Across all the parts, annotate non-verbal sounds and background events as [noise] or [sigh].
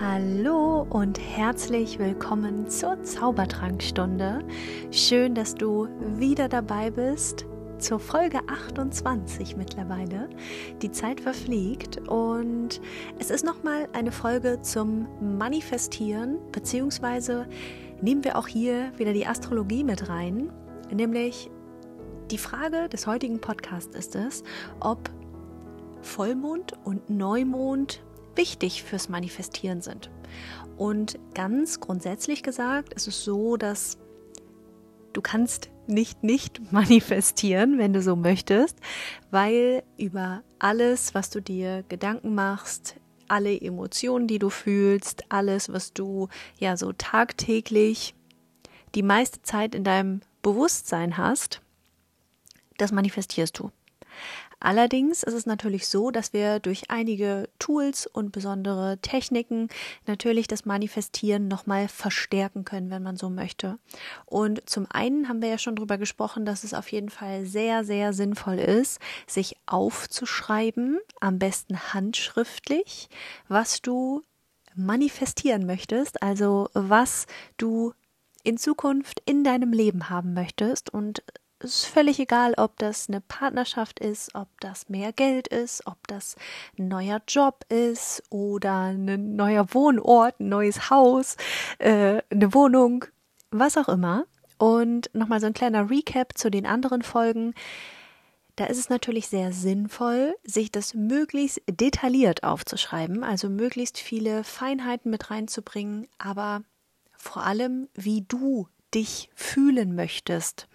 Hallo und herzlich willkommen zur Zaubertrankstunde. Schön, dass du wieder dabei bist zur Folge 28 mittlerweile. Die Zeit verfliegt und es ist nochmal eine Folge zum Manifestieren, beziehungsweise nehmen wir auch hier wieder die Astrologie mit rein, nämlich die Frage des heutigen Podcasts ist es, ob Vollmond und Neumond wichtig fürs Manifestieren sind. Und ganz grundsätzlich gesagt ist es so, dass du kannst nicht nicht [laughs] manifestieren, wenn du so möchtest, weil über alles, was du dir Gedanken machst, alle Emotionen, die du fühlst, alles, was du ja so tagtäglich die meiste Zeit in deinem Bewusstsein hast, das manifestierst du. Allerdings ist es natürlich so, dass wir durch einige Tools und besondere Techniken natürlich das Manifestieren nochmal verstärken können, wenn man so möchte. Und zum einen haben wir ja schon darüber gesprochen, dass es auf jeden Fall sehr, sehr sinnvoll ist, sich aufzuschreiben, am besten handschriftlich, was du manifestieren möchtest, also was du in Zukunft in deinem Leben haben möchtest und es ist völlig egal, ob das eine Partnerschaft ist, ob das mehr Geld ist, ob das ein neuer Job ist oder ein neuer Wohnort, ein neues Haus, äh, eine Wohnung, was auch immer. Und nochmal so ein kleiner Recap zu den anderen Folgen. Da ist es natürlich sehr sinnvoll, sich das möglichst detailliert aufzuschreiben, also möglichst viele Feinheiten mit reinzubringen, aber vor allem, wie du dich fühlen möchtest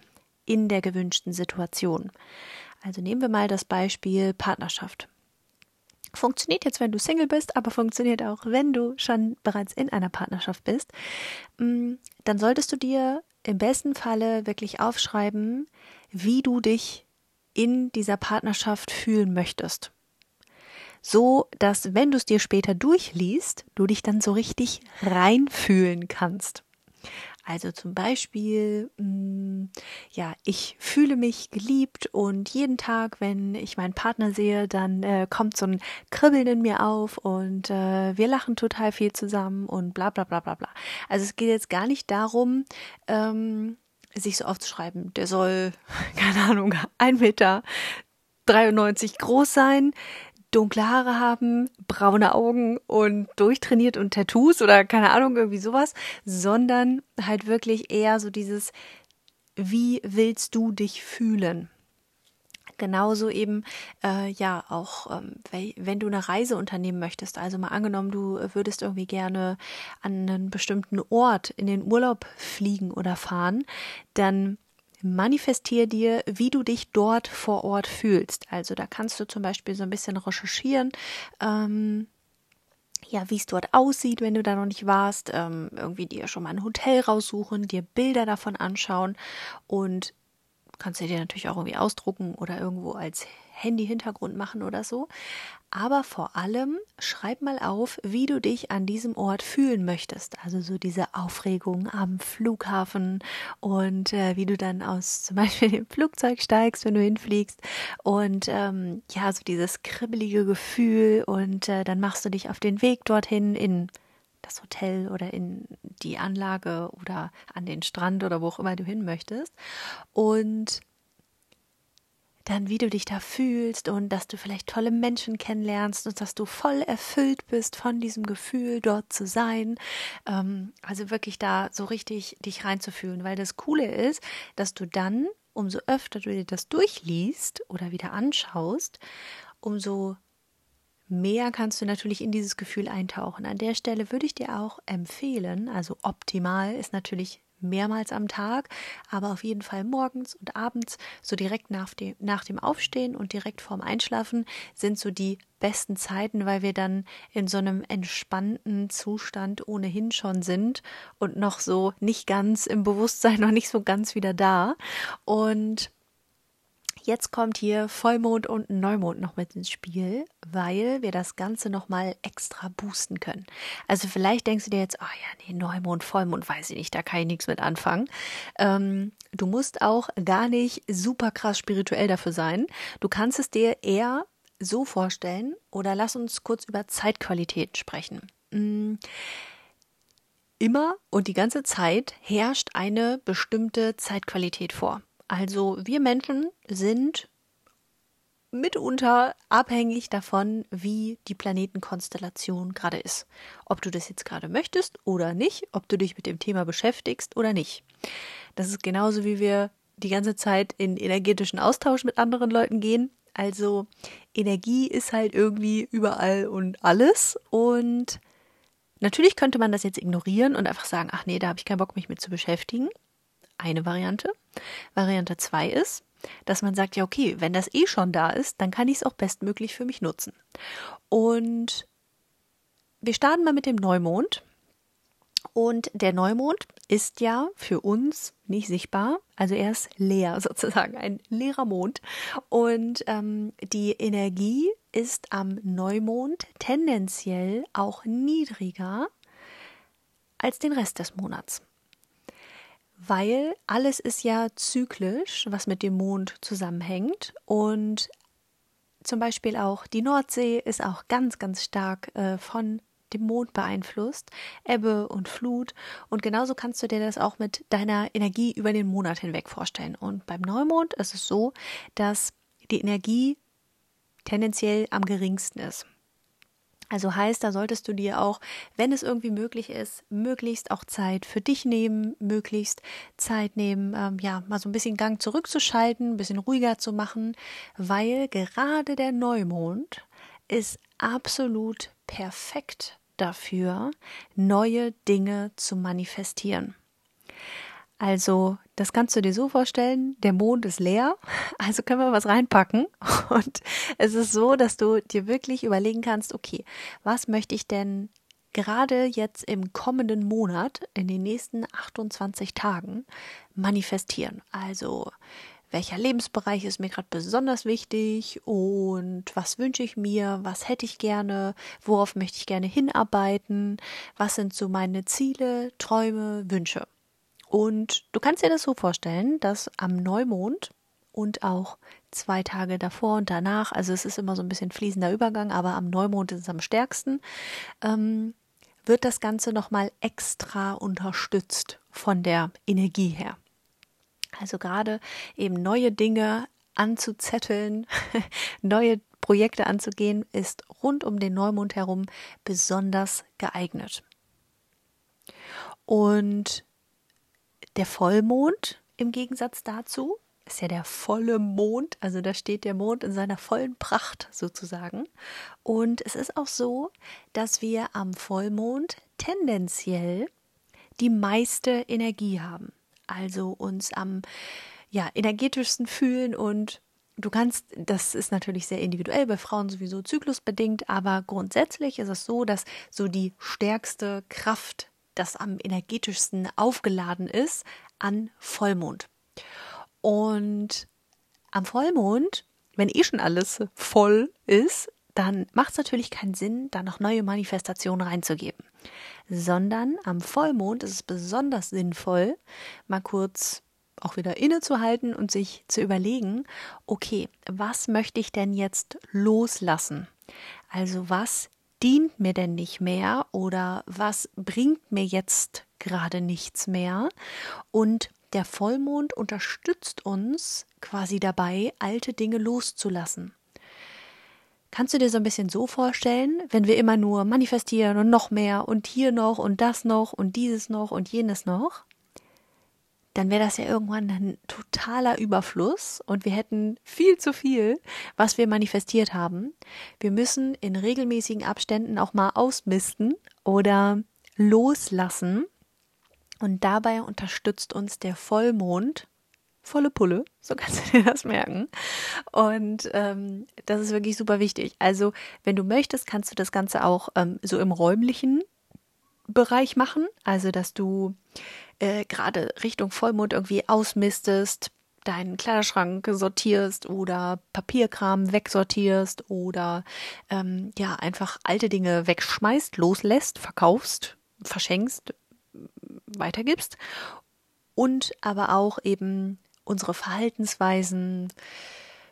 in der gewünschten Situation. Also nehmen wir mal das Beispiel Partnerschaft. Funktioniert jetzt, wenn du Single bist, aber funktioniert auch, wenn du schon bereits in einer Partnerschaft bist. Mm, dann solltest du dir im besten Falle wirklich aufschreiben, wie du dich in dieser Partnerschaft fühlen möchtest. So, dass wenn du es dir später durchliest, du dich dann so richtig reinfühlen kannst. Also zum Beispiel, mh, mm, ja, ich fühle mich geliebt und jeden Tag, wenn ich meinen Partner sehe, dann äh, kommt so ein Kribbeln in mir auf und äh, wir lachen total viel zusammen und bla bla bla bla bla. Also es geht jetzt gar nicht darum, ähm, sich so aufzuschreiben, der soll, [laughs] keine Ahnung, ein Meter 93 groß sein, dunkle Haare haben, braune Augen und durchtrainiert und Tattoos oder keine Ahnung, irgendwie sowas, sondern halt wirklich eher so dieses, wie willst du dich fühlen? Genauso eben, äh, ja, auch ähm, wenn du eine Reise unternehmen möchtest, also mal angenommen, du würdest irgendwie gerne an einen bestimmten Ort in den Urlaub fliegen oder fahren, dann manifestier dir, wie du dich dort vor Ort fühlst. Also da kannst du zum Beispiel so ein bisschen recherchieren. Ähm, ja, wie es dort aussieht, wenn du da noch nicht warst, ähm, irgendwie dir schon mal ein Hotel raussuchen, dir Bilder davon anschauen und kannst du dir natürlich auch irgendwie ausdrucken oder irgendwo als Handy-Hintergrund machen oder so. Aber vor allem schreib mal auf, wie du dich an diesem Ort fühlen möchtest. Also so diese Aufregung am Flughafen und äh, wie du dann aus [laughs] zum Beispiel dem Flugzeug steigst, wenn du hinfliegst. Und ähm, ja, so dieses kribbelige Gefühl und äh, dann machst du dich auf den Weg dorthin in das Hotel oder in die Anlage oder an den Strand oder wo auch immer du hin möchtest. Und dann wie du dich da fühlst und dass du vielleicht tolle Menschen kennenlernst und dass du voll erfüllt bist von diesem Gefühl, dort zu sein. Ähm, also wirklich da so richtig dich reinzufühlen, weil das Coole ist, dass du dann, umso öfter du dir das durchliest oder wieder anschaust, umso mehr kannst du natürlich in dieses Gefühl eintauchen. An der Stelle würde ich dir auch empfehlen, also optimal ist natürlich mehrmals am Tag, aber auf jeden Fall morgens und abends, so direkt nach dem, nach dem Aufstehen und direkt vorm Einschlafen, sind so die besten Zeiten, weil wir dann in so einem entspannten Zustand ohnehin schon sind und noch so nicht ganz im Bewusstsein, noch nicht so ganz wieder da. Und jetzt kommt hier Vollmond und Neumond noch mit ins Spiel, weil wir das Ganze nochmal extra boosten können. Also vielleicht denkst du dir jetzt, oh ja, nee, Neumond, Vollmond, weiß ich nicht, da kann ich nichts mit anfangen. Ähm, du musst auch gar nicht super krass spirituell dafür sein. Du kannst es dir eher so vorstellen oder lass uns kurz über Zeitqualitäten sprechen. mm, immer und die ganze Zeit herrscht eine bestimmte Zeitqualität vor. Also wir Menschen sind mitunter abhängig davon, wie die Planetenkonstellation gerade ist. Ob du das jetzt gerade möchtest oder nicht, ob du dich mit dem Thema beschäftigst oder nicht. Das ist genauso wie wir die ganze Zeit in energetischen Austausch mit anderen Leuten gehen. Also Energie ist halt irgendwie überall und alles. Und natürlich könnte man das jetzt ignorieren und einfach sagen, ach nee, da habe ich keinen Bock, mich mit zu beschäftigen. Eine Variante. Variante zwei ist, dass man sagt, ja, okay, wenn das eh schon da ist, dann kann ich es auch bestmöglich für mich nutzen. Und wir starten mal mit dem Neumond. Und der Neumond ist ja für uns nicht sichtbar, also er ist leer [laughs] sozusagen, ein leerer Mond. Und ähm, die Energie ist am Neumond tendenziell auch niedriger als den Rest des Monats weil alles ist ja zyklisch, was mit dem Mond zusammenhängt. Und zum Beispiel auch die Nordsee ist auch ganz, ganz stark äh, von dem Mond beeinflusst, Ebbe und Flut. Und genauso kannst du dir das auch mit deiner Energie über den Monat hinweg vorstellen. Und beim Neumond ist es so, dass die Energie tendenziell am geringsten ist. Also heißt, da solltest du dir auch, wenn es irgendwie möglich ist, möglichst auch Zeit für dich nehmen, möglichst Zeit nehmen, ähm, ja, mal so ein bisschen Gang zurückzuschalten, ein bisschen ruhiger zu machen, weil gerade der Neumond ist absolut perfekt dafür, neue Dinge zu manifestieren. Also, das kannst du dir so vorstellen, der Mond ist leer, also können wir was reinpacken. Und es ist so, dass du dir wirklich überlegen kannst, okay, was möchte ich denn gerade jetzt im kommenden Monat, in den nächsten 28 Tagen, manifestieren? Also, welcher Lebensbereich ist mir gerade besonders wichtig und was wünsche ich mir, was hätte ich gerne, worauf möchte ich gerne hinarbeiten, was sind so meine Ziele, Träume, Wünsche. Und du kannst dir das so vorstellen, dass am Neumond und auch zwei Tage davor und danach, also es ist immer so ein bisschen fließender Übergang, aber am Neumond ist es am stärksten, ähm, wird das Ganze nochmal extra unterstützt von der Energie her. Also gerade eben neue Dinge anzuzetteln, [laughs] neue Projekte anzugehen, ist rund um den Neumond herum besonders geeignet. Und der Vollmond im Gegensatz dazu ist ja der volle Mond, also da steht der Mond in seiner vollen Pracht sozusagen. Und es ist auch so, dass wir am Vollmond tendenziell die meiste Energie haben, also uns am ja, energetischsten fühlen und Du kannst, das ist natürlich sehr individuell, bei Frauen sowieso zyklusbedingt, aber grundsätzlich ist es so, dass so die stärkste Kraft das am energetischsten aufgeladen ist, an Vollmond. Und am Vollmond, wenn eh schon alles voll ist, dann macht es natürlich keinen Sinn, da noch neue Manifestationen reinzugeben. Sondern am Vollmond ist es besonders sinnvoll, mal kurz auch wieder innezuhalten und sich zu überlegen, okay, was möchte ich denn jetzt loslassen? Also was dient mir denn nicht mehr oder was bringt mir jetzt gerade nichts mehr? Und der Vollmond unterstützt uns quasi dabei, alte Dinge loszulassen. Kannst du dir so ein bisschen so vorstellen, wenn wir immer nur manifestieren und noch mehr und hier noch und das noch und dieses noch und jenes noch? Dann wäre das ja irgendwann ein totaler Überfluss und wir hätten viel zu viel, was wir manifestiert haben. Wir müssen in regelmäßigen Abständen auch mal ausmisten oder loslassen. Und dabei unterstützt uns der Vollmond volle Pulle, so kannst du [laughs] dir das merken. Und ähm, das ist wirklich super wichtig. Also, wenn du möchtest, kannst du das Ganze auch ähm, so im räumlichen Bereich machen. Also, dass du äh, gerade Richtung Vollmond irgendwie ausmistest, deinen Kleiderschrank sortierst oder Papierkram wegsortierst oder ähm, ja einfach alte Dinge wegschmeißt, loslässt, verkaufst, verschenkst, weitergibst und aber auch eben unsere Verhaltensweisen,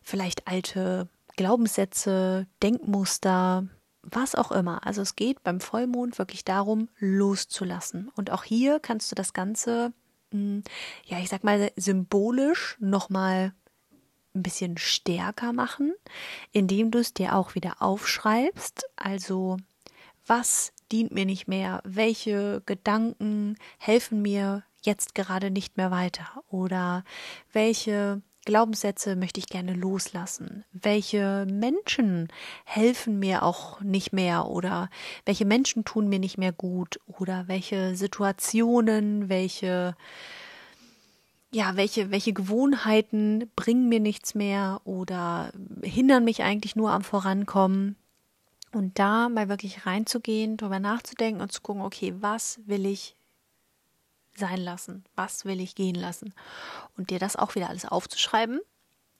vielleicht alte Glaubenssätze, Denkmuster, was auch immer. Also es geht beim Vollmond wirklich darum, loszulassen. Und auch hier kannst du das Ganze, hm, ja, ich sag mal, symbolisch nochmal ein bisschen stärker machen, indem du es dir auch wieder aufschreibst. Also was dient mir nicht mehr? Welche Gedanken helfen mir jetzt gerade nicht mehr weiter? Oder welche Glaubenssätze möchte ich gerne loslassen? Welche Menschen helfen mir auch nicht mehr oder welche Menschen tun mir nicht mehr gut oder welche Situationen, welche ja, welche, welche Gewohnheiten bringen mir nichts mehr oder hindern mich eigentlich nur am Vorankommen? Und da mal wirklich reinzugehen, darüber nachzudenken und zu gucken, okay, was will ich sein lassen? Was will ich gehen lassen? Und dir das auch wieder alles aufzuschreiben.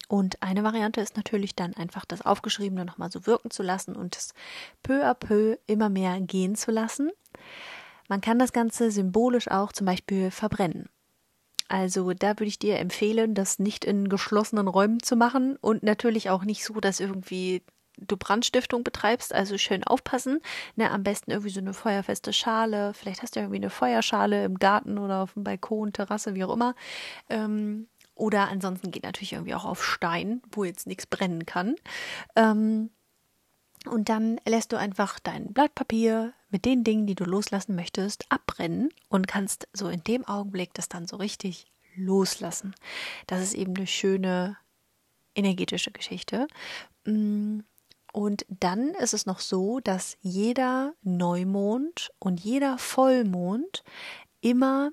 Und eine Variante ist natürlich dann einfach das Aufgeschriebene nochmal so wirken zu lassen und es peu à peu immer mehr gehen zu lassen. Man kann das Ganze symbolisch auch zum Beispiel verbrennen. Also da würde ich dir empfehlen, das nicht in geschlossenen Räumen zu machen und natürlich auch nicht so, dass irgendwie du Brandstiftung betreibst, also schön aufpassen. Ne, am besten irgendwie so eine feuerfeste Schale. Vielleicht hast du irgendwie eine Feuerschale im Garten oder auf dem Balkon, Terrasse, wie auch immer. Ähm, oder ansonsten geht natürlich irgendwie auch auf Stein, wo jetzt nichts brennen kann. Ähm, und dann lässt du einfach dein Blatt Papier mit den Dingen, die du loslassen möchtest, abbrennen und kannst so in dem Augenblick das dann so richtig loslassen. Das ist eben eine schöne energetische Geschichte. Mm, und dann ist es noch so, dass jeder Neumond und jeder Vollmond immer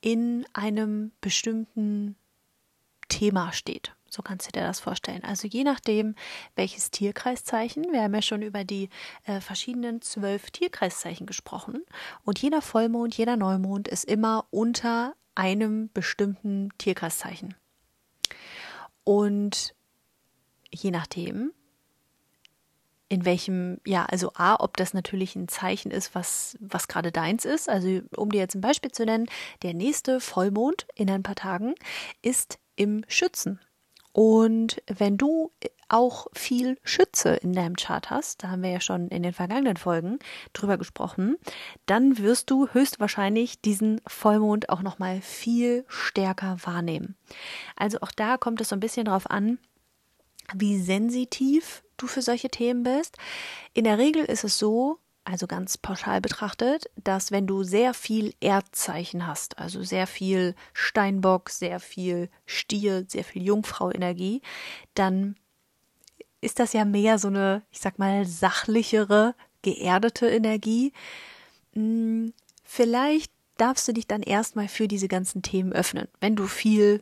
in einem bestimmten Thema steht. So kannst du dir das vorstellen. Also je nachdem, welches Tierkreiszeichen, wir haben ja schon über die äh, verschiedenen zwölf Tierkreiszeichen gesprochen. Und jeder Vollmond, jeder Neumond ist immer unter einem bestimmten Tierkreiszeichen. Und je nachdem, in welchem, ja, also A, ob das natürlich ein Zeichen ist, was, was gerade deins ist. Also, um dir jetzt ein Beispiel zu nennen, der nächste Vollmond in ein paar Tagen ist im Schützen. Und wenn du auch viel Schütze in deinem Chart hast, da haben wir ja schon in den vergangenen Folgen drüber gesprochen, dann wirst du höchstwahrscheinlich diesen Vollmond auch noch mal viel stärker wahrnehmen. Also auch da kommt es so ein bisschen drauf an, wie sensitiv du für solche Themen bist. In der Regel ist es so, also ganz pauschal betrachtet, dass wenn du sehr viel Erdzeichen hast, also sehr viel Steinbock, sehr viel Stier, sehr viel Jungfrau-Energie, dann ist das ja mehr so eine, ich sag mal, sachlichere, geerdete Energie. Hm, vielleicht darfst du dich dann erstmal für diese ganzen Themen öffnen, wenn du viel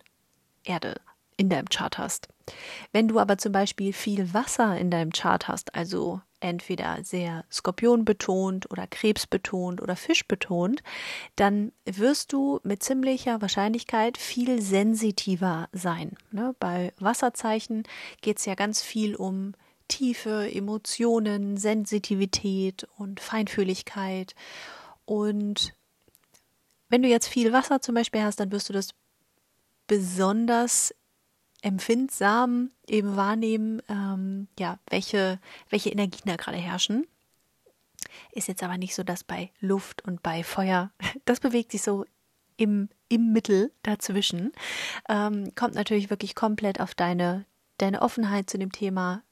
Erde in deinem Chart hast. Wenn du aber zum Beispiel viel Wasser in deinem Chart hast, also entweder sehr Skorpion betont oder Krebs betont oder Fisch betont, dann wirst du mit ziemlicher Wahrscheinlichkeit viel sensitiver sein. Ne? Bei Wasserzeichen geht es ja ganz viel um Tiefe, Emotionen, Sensitivität und Feinfühligkeit. Und wenn du jetzt viel Wasser zum Beispiel hast, dann wirst du das besonders empfindsam eben wahrnehmen, ähm, ja, welche, welche Energien da gerade herrschen. Ist jetzt aber nicht so, dass bei Luft und bei Feuer, [laughs] das bewegt sich so im, im Mittel dazwischen. Ähm, kommt natürlich wirklich komplett auf deine, deine Offenheit zu dem Thema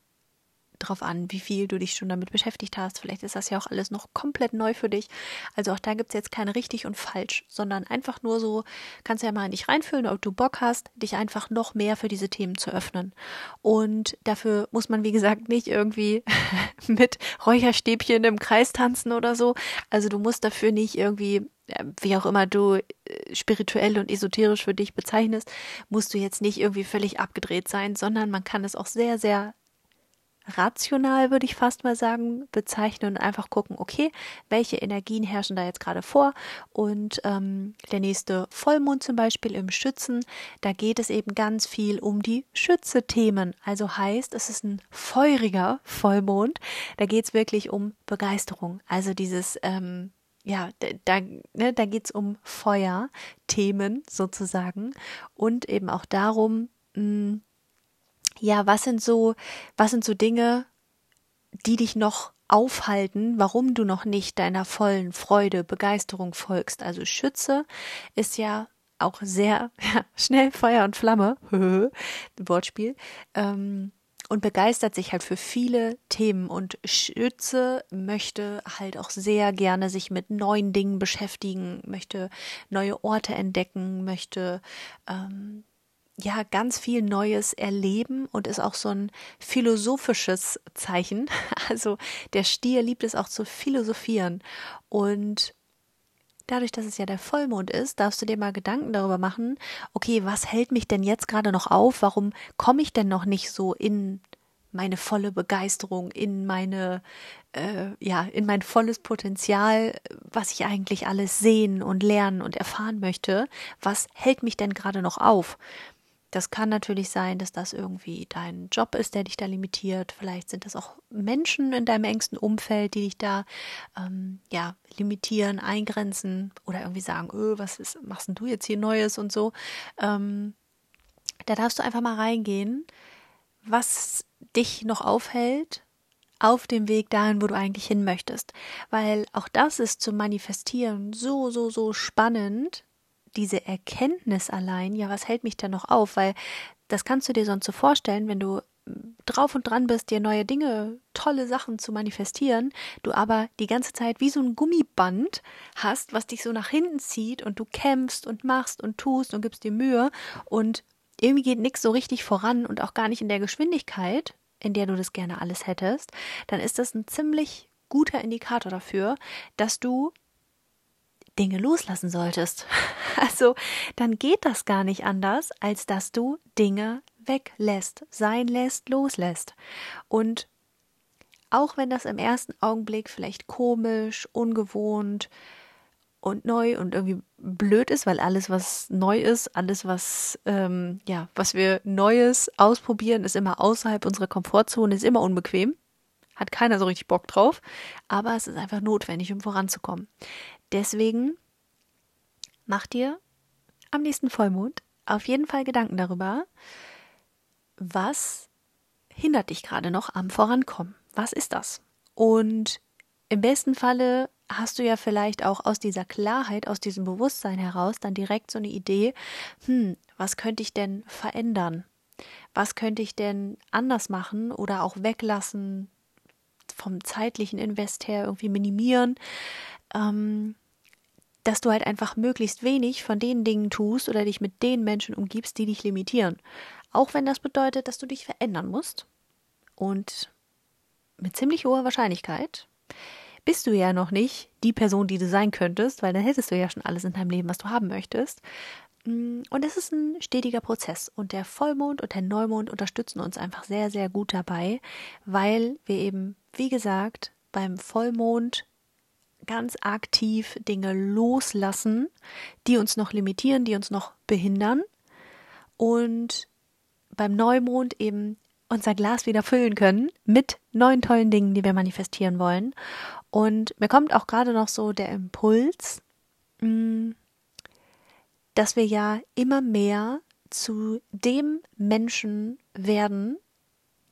drauf an, wie viel du dich schon damit beschäftigt hast. Vielleicht ist das ja auch alles noch komplett neu für dich. Also auch da gibt es jetzt keine richtig und falsch, sondern einfach nur so, kannst ja mal in dich reinfühlen, ob du Bock hast, dich einfach noch mehr für diese Themen zu öffnen. Und dafür muss man, wie gesagt, nicht irgendwie [laughs] mit Räucherstäbchen im Kreis tanzen oder so. Also du musst dafür nicht irgendwie wie auch immer du äh, spirituell und esoterisch für dich bezeichnest, musst du jetzt nicht irgendwie völlig abgedreht sein, sondern man kann es auch sehr, sehr rational, würde ich fast mal sagen, bezeichnen und einfach gucken, okay, welche Energien herrschen da jetzt gerade vor. Und ähm, der nächste Vollmond zum Beispiel im Schützen, da geht es eben ganz viel um die Schütze-Themen. Also heißt, es ist ein feuriger Vollmond. Da geht es wirklich um Begeisterung. Also dieses ähm, ja, da, ne, da geht es um Feuerthemen sozusagen und eben auch darum, mh, hm, ja, was sind so, was sind so Dinge, die dich noch aufhalten, warum du noch nicht deiner vollen Freude, Begeisterung folgst. Also Schütze ist ja auch sehr [laughs] ja, schnell Feuer und Flamme, [laughs] Wortspiel, ähm, und begeistert sich halt für viele Themen und Schütze möchte halt auch sehr gerne sich mit neuen Dingen beschäftigen, möchte neue Orte entdecken, möchte ähm, ja ganz viel Neues erleben und ist auch so ein philosophisches Zeichen. [laughs] Also der Stier liebt es auch zu philosophieren und dadurch, dass es ja der Vollmond ist, darfst du dir mal Gedanken darüber machen, okay, was hält mich denn jetzt gerade noch auf? Warum komme ich denn noch nicht so in meine volle Begeisterung, in meine, äh, ja, in mein volles Potenzial, was ich eigentlich alles sehen und lernen und erfahren möchte? Was hält mich denn gerade noch auf? Das kann natürlich sein, dass das irgendwie dein Job ist, der dich da limitiert. Vielleicht sind das auch Menschen in deinem engsten Umfeld, die dich da ähm, ja limitieren, eingrenzen oder irgendwie sagen, öh, was ist, machst denn du jetzt hier Neues und so. Ähm, da darfst du einfach mal reingehen, was dich noch aufhält auf dem Weg dahin, wo du eigentlich hin möchtest. Weil auch das ist zum Manifestieren so, so, so spannend, diese Erkenntnis allein, ja, was hält mich denn noch auf? Weil das kannst du dir sonst so vorstellen, wenn du drauf und dran bist, dir neue Dinge, tolle Sachen zu manifestieren, du aber die ganze Zeit wie so ein Gummiband hast, was dich so nach hinten zieht und du kämpfst und machst und tust und gibst dir Mühe und irgendwie geht nichts so richtig voran und auch gar nicht in der Geschwindigkeit, in der du das gerne alles hättest, dann ist das ein ziemlich guter Indikator dafür, dass du Dinge loslassen solltest. [laughs] Also dann geht das gar nicht anders, als dass du Dinge weglässt, sein lässt, loslässt. Und auch wenn das im ersten Augenblick vielleicht komisch, ungewohnt und neu und irgendwie blöd ist, weil alles, was neu ist, alles, was ähm, ja, was wir Neues ausprobieren, ist immer außerhalb unserer Komfortzone, ist immer unbequem. Hat keiner so richtig Bock drauf, aber es ist einfach notwendig, um voranzukommen. Deswegen mach dir am nächsten Vollmond auf jeden Fall Gedanken darüber, was hindert dich gerade noch am Vorankommen? Was ist das? Und im besten Falle hast du ja vielleicht auch aus dieser Klarheit, aus diesem Bewusstsein heraus dann direkt so eine Idee, hm, was könnte ich denn verändern? Was könnte ich denn anders machen oder auch weglassen, vom zeitlichen Invest her irgendwie minimieren? Ähm, dass du halt einfach möglichst wenig von den Dingen tust oder dich mit den Menschen umgibst, die dich limitieren. Auch wenn das bedeutet, dass du dich verändern musst. Und mit ziemlich hoher Wahrscheinlichkeit bist du ja noch nicht die Person, die du sein könntest, weil dann hättest du ja schon alles in deinem Leben, was du haben möchtest. Mm, und es ist ein stetiger Prozess. Und der Vollmond und der Neumond unterstützen uns einfach sehr, sehr gut dabei, weil wir eben, wie gesagt, beim Vollmond ganz aktiv Dinge loslassen, die uns noch limitieren, die uns noch behindern. Und beim Neumond eben unser Glas wieder füllen können mit neuen tollen Dingen, die wir manifestieren wollen. Und mir kommt auch gerade noch so der Impuls, mm, dass wir ja immer mehr zu dem Menschen werden,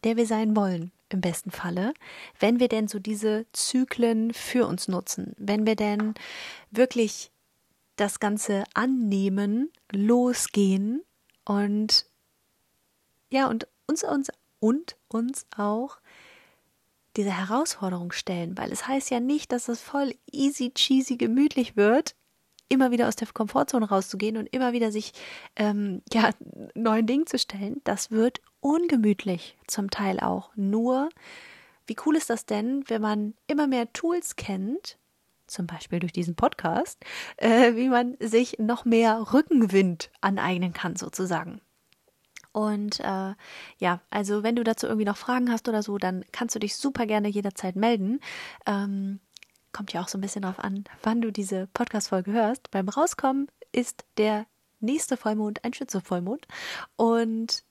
der wir sein wollen im besten Falle, wenn wir denn so diese Zyklen für uns nutzen, wenn wir denn wirklich das Ganze annehmen, losgehen und ja, und uns, uns und uns auch diese Herausforderung stellen, weil es heißt ja nicht, dass es voll easy cheesy gemütlich wird, immer wieder aus der Komfortzone rauszugehen und immer wieder sich ähm, ja [laughs] neuen Dingen zu stellen. Das wird ungemütlich zum Teil auch. Nur, wie cool ist das denn, wenn man immer mehr Tools kennt, zum Beispiel durch diesen Podcast, äh, wie man sich noch mehr Rückenwind aneignen kann, sozusagen. Und äh, ja, also wenn du dazu irgendwie noch Fragen hast oder so, dann kannst du dich super gerne jederzeit melden. Ähm, kommt ja auch so ein bisschen darauf an, wann du diese Podcast-Folge hörst. Beim Rauskommen ist der nächste Vollmond ein Schütze-Vollmond. Und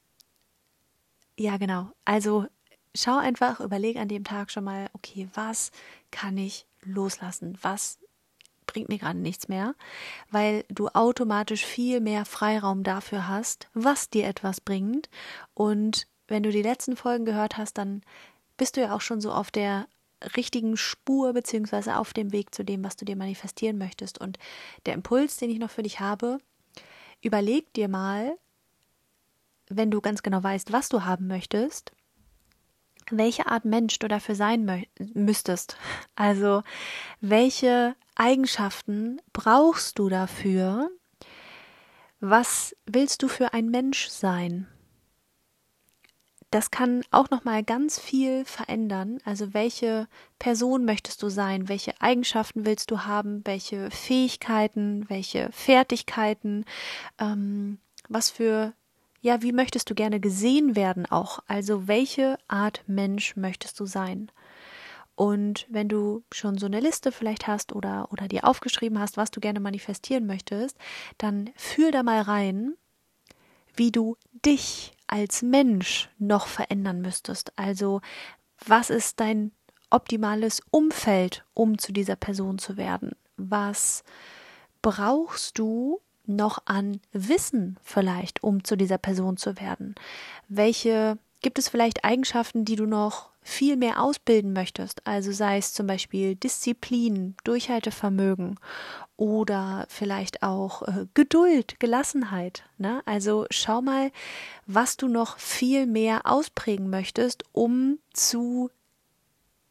ja, genau. Also schau einfach, überleg an dem Tag schon mal, okay, was kann ich loslassen? Was bringt mir gerade nichts mehr, weil du automatisch viel mehr Freiraum dafür hast, was dir etwas bringt. Und wenn du die letzten Folgen gehört hast, dann bist du ja auch schon so auf der richtigen Spur beziehungsweise auf dem Weg zu dem, was du dir manifestieren möchtest. Und der Impuls, den ich noch für dich habe, überleg dir mal, wenn du ganz genau weißt, was du haben möchtest, welche Art Mensch du dafür sein müsstest. [laughs] Also welche Eigenschaften brauchst du dafür? Was willst du für ein Mensch sein? Das kann auch noch mal ganz viel verändern. Also welche Person möchtest du sein? Welche Eigenschaften willst du haben? Welche Fähigkeiten? Welche Fertigkeiten? Ähm, was für ja, wie möchtest du gerne gesehen werden auch? Also welche Art Mensch möchtest du sein? Und wenn du schon so eine Liste vielleicht hast oder, oder dir aufgeschrieben hast, was du gerne manifestieren möchtest, dann fühl da mal rein, wie du dich als Mensch noch verändern müsstest. Also was ist dein optimales Umfeld, um zu dieser Person zu werden? Was brauchst du, noch an Wissen vielleicht, um zu dieser Person zu werden? Welche gibt es vielleicht Eigenschaften, die du noch viel mehr ausbilden möchtest? Also sei es zum Beispiel Disziplin, Durchhaltevermögen oder vielleicht auch äh, Geduld, Gelassenheit. Ne? Also schau mal, was du noch viel mehr ausprägen möchtest, um zu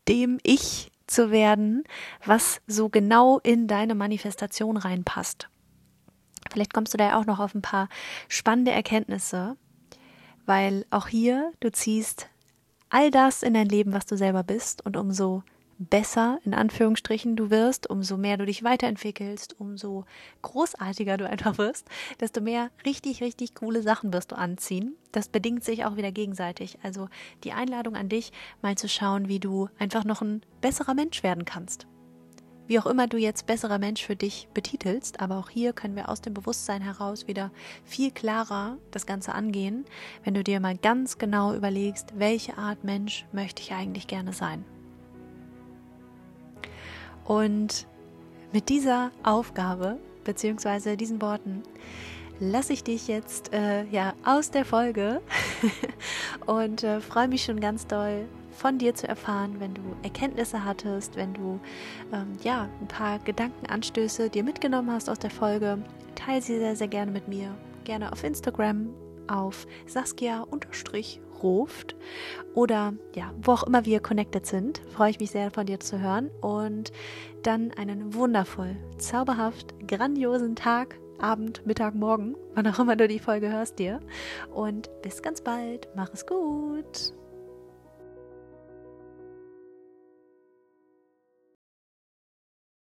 dem Ich zu werden, was so genau in deine Manifestation reinpasst. Vielleicht kommst du da ja auch noch auf ein paar spannende Erkenntnisse, weil auch hier du ziehst all das in dein Leben, was du selber bist und umso besser in Anführungsstrichen du wirst, umso mehr du dich weiterentwickelst, umso großartiger du einfach wirst, desto mehr richtig, richtig coole Sachen wirst du anziehen. Das bedingt sich auch wieder gegenseitig. Also die Einladung an dich, mal zu schauen, wie du einfach noch ein besserer Mensch werden kannst. Wie auch immer du jetzt besserer Mensch für dich betitelst, aber auch hier können wir aus dem Bewusstsein heraus wieder viel klarer das Ganze angehen, wenn du dir mal ganz genau überlegst, welche Art Mensch möchte ich eigentlich gerne sein. Und mit dieser Aufgabe bzw. diesen Worten lasse ich dich jetzt äh, ja aus der Folge [laughs] und äh, freue mich schon ganz doll von dir zu erfahren, wenn du Erkenntnisse hattest, wenn du ähm, ja ein paar Gedankenanstöße dir mitgenommen hast aus der Folge. Teile sie sehr, sehr gerne mit mir. Gerne auf Instagram auf Saskia-Ruft oder ja, wo auch immer wir connected sind. Freue ich mich sehr von dir zu hören und dann einen wundervoll, zauberhaft, grandiosen Tag, Abend, Mittag, Morgen, wann auch immer du die Folge hörst dir. Und bis ganz bald. Mach es gut.